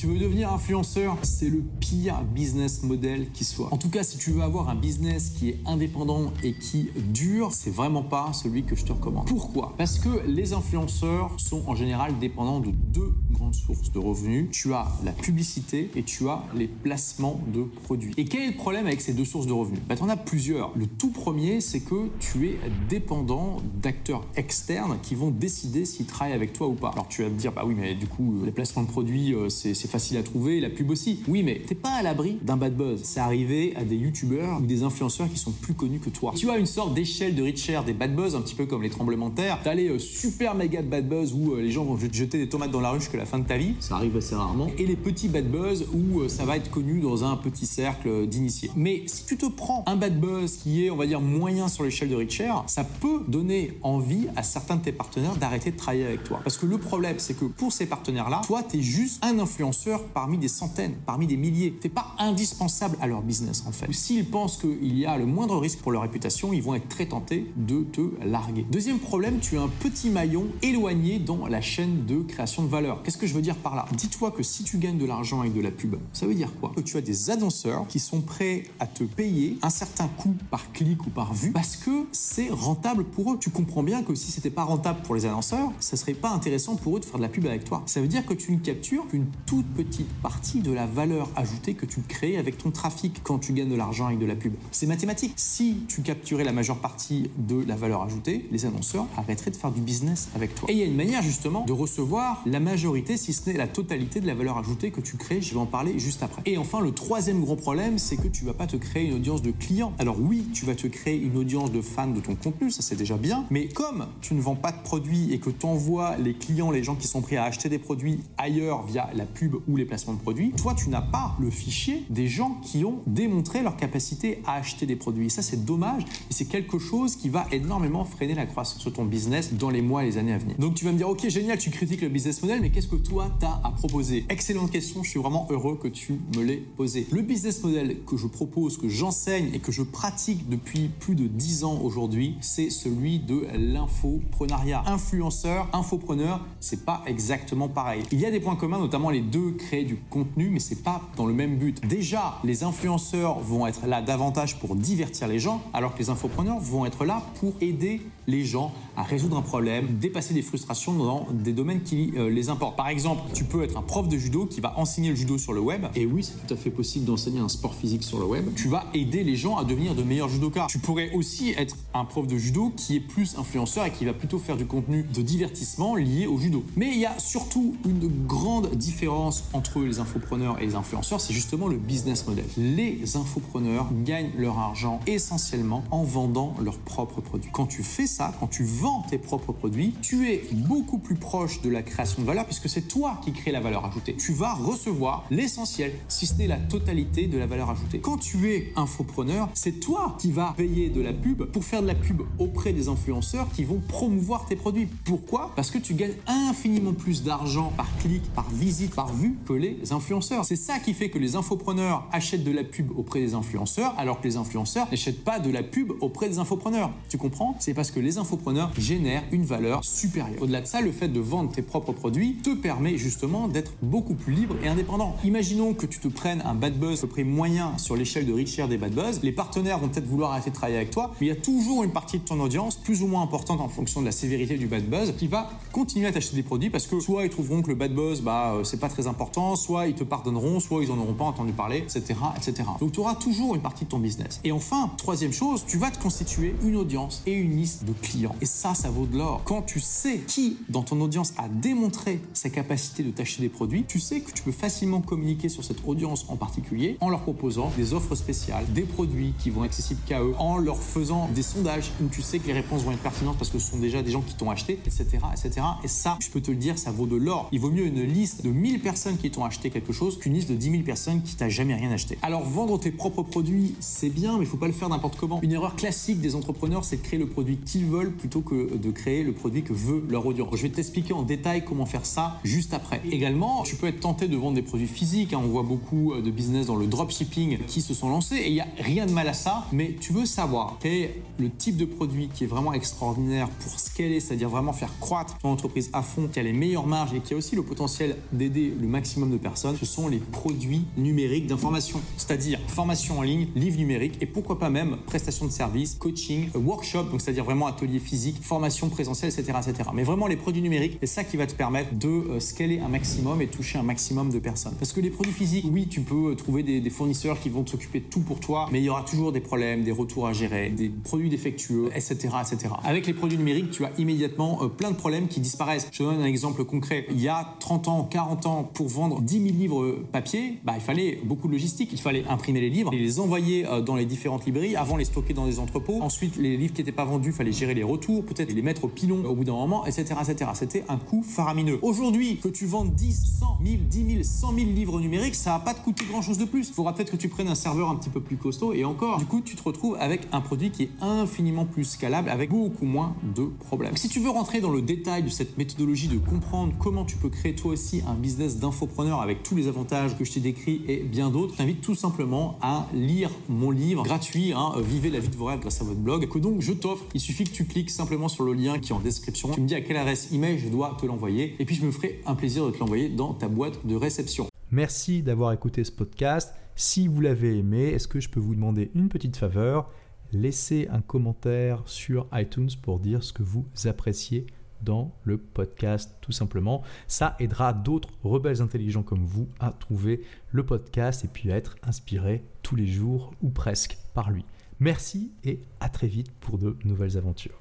Tu veux devenir influenceur C'est le pire business model qui soit. En tout cas, si tu veux avoir un business qui est indépendant et qui dure, c'est vraiment pas celui que je te recommande. Pourquoi? Parce que les influenceurs sont en général dépendants de deux grandes sources de revenus. Tu as la publicité et tu as les placements de produits. Et quel est le problème avec ces deux sources de revenus? Bah, Tu en as plusieurs. Le tout premier, c'est que tu es dépendant d'acteurs externes qui vont décider s'ils travaillent avec toi ou pas. Alors tu vas me dire, bah oui, mais du coup, les placements de produits, euh, c'est facile à trouver, la pub aussi. Oui, mais t'es pas à l'abri d'un bad buzz. C'est arrivé à des youtubeurs ou des influenceurs qui sont plus connus que toi. Tu as une sorte d'échelle de Richard des bad buzz, un petit peu comme les tremblements de terre. T'as les euh, super méga bad buzz où euh, les gens vont te jeter des tomates dans la rue jusqu'à la fin de ta vie. Ça arrive assez rarement. Et les petits bad buzz où ça va être connu dans un petit cercle d'initiés. Mais si tu te prends un bad buzz qui est, on va dire, moyen sur l'échelle de Richard, ça peut donner envie à certains de tes partenaires d'arrêter de travailler avec toi. Parce que le problème, c'est que pour ces partenaires-là, toi, tu es juste un influenceur parmi des centaines, parmi des milliers. T'es pas indispensable à leur business, en fait. S'ils pensent qu'il y a le moindre risque pour leur réputation, ils vont être très tentés de te larguer. Deuxième problème, tu es un petit maillon éloigné dans la chaîne de création de valeur. Qu'est-ce que je veux dire par là? Dis-toi que si tu gagnes de l'argent avec de la pub, ça veut dire quoi? Que tu as des annonceurs qui sont prêts à te payer un certain coût par clic ou par vue parce que c'est rentable pour eux. Tu comprends bien que si c'était pas rentable pour les annonceurs, ça serait pas intéressant pour eux de faire de la pub avec toi. Ça veut dire que tu ne captures qu'une toute petite partie de la valeur ajoutée que tu crées avec ton trafic quand tu gagnes de l'argent avec de la pub. C'est mathématique. Si tu capturais la majeure partie de la valeur ajoutée, les annonceurs arrêteraient de faire du business avec toi. Et il y a une manière justement de recevoir la majorité, si ce n'est la totalité de la valeur ajoutée que tu crées. Je vais en parler juste après. Et enfin, le troisième gros problème, c'est que tu vas pas te créer une audience de clients. Alors oui, tu vas te créer une audience de fans de ton contenu, ça c'est déjà bien. Mais comme tu ne vends pas de produits et que tu envoies les clients, les gens qui sont prêts à acheter des produits ailleurs via la pub ou les placements de produits, toi tu n'as pas le fichier des gens qui ont démontré leur capacité à acheter des produits. Et ça c'est dommage et c'est quelque chose qui va énormément freiner la croissance de ton business dans les mois et les années à venir. Donc tu vas me dire ok génial, tu critiques le business model, mais qu'est-ce que toi tu as à proposer Excellente question, je suis vraiment heureux que tu me l'aies posé. Le business model que je propose, que j'enseigne et que je pratique depuis plus de 10 ans aujourd'hui, c'est celui de l'infoprenariat. Influenceur, infopreneur, c'est pas exactement pareil. Il y a des points communs, notamment les deux créer du contenu, mais c'est pas dans le même but. Déjà, les influenceurs vont être là davantage pour divertir les gens, alors que les infopreneurs vont être là pour aider les gens à résoudre un problème, dépasser des frustrations dans des domaines qui euh, les importent. Par exemple, tu peux être un prof de judo qui va enseigner le judo sur le web. Et oui, c'est tout à fait possible d'enseigner un sport physique sur le web. Tu vas aider les gens à devenir de meilleurs judokas. Tu pourrais aussi être un prof de judo qui est plus influenceur et qui va plutôt faire du contenu de divertissement lié au judo. Mais il y a surtout une grande différence entre les infopreneurs et les influenceurs, c'est justement le business model. Les infopreneurs gagnent leur argent essentiellement en vendant leurs propres produits. Quand tu fais ça, quand tu vends tes propres produits, tu es beaucoup plus proche de la création de valeur puisque c'est toi qui crée la valeur ajoutée. Tu vas recevoir l'essentiel, si ce n'est la totalité de la valeur ajoutée. Quand tu es infopreneur, c'est toi qui vas payer de la pub pour faire de la pub auprès des influenceurs qui vont promouvoir tes produits. Pourquoi? Parce que tu gagnes infiniment plus d'argent par clic, par visite, par vue que les influenceurs. C'est ça qui fait que les infopreneurs achètent de la pub auprès des influenceurs alors que les influenceurs n'achètent pas de la pub auprès des infopreneurs. Tu comprends? C'est parce que les infopreneurs génèrent une valeur supérieure. Au-delà de ça, le fait de vendre tes propres produits te permet justement d'être beaucoup plus libre et indépendant. Imaginons que tu te prennes un bad buzz à peu près moyen sur l'échelle de Richard des bad buzz. Les partenaires vont peut-être vouloir arrêter de travailler avec toi, mais il y a toujours une partie de ton audience, plus ou moins importante en fonction de la sévérité du bad buzz, qui va continuer à t'acheter des produits parce que soit ils trouveront que le bad buzz, bah, euh, c'est pas très important, soit ils te pardonneront, soit ils en auront pas entendu parler, etc., etc. Donc tu auras toujours une partie de ton business. Et enfin, troisième chose, tu vas te constituer une audience et une liste de clients. Et ça, ça vaut de l'or. Quand tu sais qui dans ton audience a démontré sa capacité de t'acheter des produits, tu sais que tu peux facilement communiquer sur cette audience en particulier en leur proposant des offres spéciales, des produits qui vont être accessibles qu'à eux, en leur faisant des sondages où tu sais que les réponses vont être pertinentes parce que ce sont déjà des gens qui t'ont acheté, etc., etc. Et ça, je peux te le dire, ça vaut de l'or. Il vaut mieux une liste de 1000 personnes qui t'ont acheté quelque chose qu'une liste de 10 000 personnes qui t'a jamais rien acheté. Alors vendre tes propres produits, c'est bien, mais il faut pas le faire n'importe comment. Une erreur classique des entrepreneurs, c'est de créer le produit qu'ils veulent plutôt que de créer le produit que veut leur audience. Je vais t'expliquer en détail comment faire ça juste après. Également, tu peux être tenté de vendre des produits physiques. Hein. On voit beaucoup euh, de business dans le dropshipping qui se sont lancés et il n'y a rien de mal à ça, mais tu veux savoir quel est le type de produit qui est vraiment extraordinaire pour scaler, c'est-à-dire vraiment faire croître ton entreprise à fond, qui a les meilleures marges et qui a aussi le potentiel d'aider le maximum de personnes, ce sont les produits numériques d'information, c'est-à-dire formation en ligne, livres numériques et pourquoi pas même prestations de services, coaching, euh, workshop, donc c'est-à-dire vraiment atelier physique, formation présentielle, etc., etc. Mais vraiment les produits numériques, c'est ça qui va te permettre de euh, scaler un maximum et toucher un maximum de personnes. Parce que les produits physiques, oui, tu peux trouver des, fournisseurs qui vont s'occuper de tout pour toi, mais il y aura toujours des problèmes, des retours à gérer, des produits défectueux, etc., etc. Avec les produits numériques, tu as immédiatement euh, plein de problèmes qui disparaissent. Je te donne un exemple concret. Il y a 30 ans, 40 ans, pour vendre 10 000 livres papier, bah, il fallait beaucoup de logistique. Il fallait imprimer les livres, et les envoyer euh, dans les différentes librairies, avant les stocker dans des entrepôts. Ensuite, les livres qui n'étaient pas vendus, il fallait gérer les retours, peut-être les mettre au pilon au bout d'un moment, etc., etc. C'était un coût faramineux. Aujourd'hui, que tu vendes 10, 100 1000, 10 000, 100 000 livres numériques, ça va pas te coûter grand chose de plus. Il faudra peut-être que tu prennes un serveur un petit peu plus costaud et encore, du coup, tu te retrouves avec un produit qui est infiniment plus scalable avec beaucoup moins de problèmes. Si tu veux rentrer dans le détail de cette méthodologie de comprendre comment tu peux créer toi aussi un business d'infopreneur avec tous les avantages que je t'ai décrits et bien d'autres, je t'invite tout simplement à lire mon livre gratuit, hein, Vivez la vie de vos rêves grâce à votre blog, que donc je t'offre. Il suffit que tu cliques simplement sur le lien qui est en description. Tu me dis à quelle adresse email je dois te l'envoyer et puis je me un plaisir de te l'envoyer dans ta boîte de réception. Merci d'avoir écouté ce podcast. Si vous l'avez aimé, est-ce que je peux vous demander une petite faveur? Laissez un commentaire sur iTunes pour dire ce que vous appréciez dans le podcast tout simplement. Ça aidera d'autres rebelles intelligents comme vous à trouver le podcast et puis à être inspirés tous les jours ou presque par lui. Merci et à très vite pour de nouvelles aventures.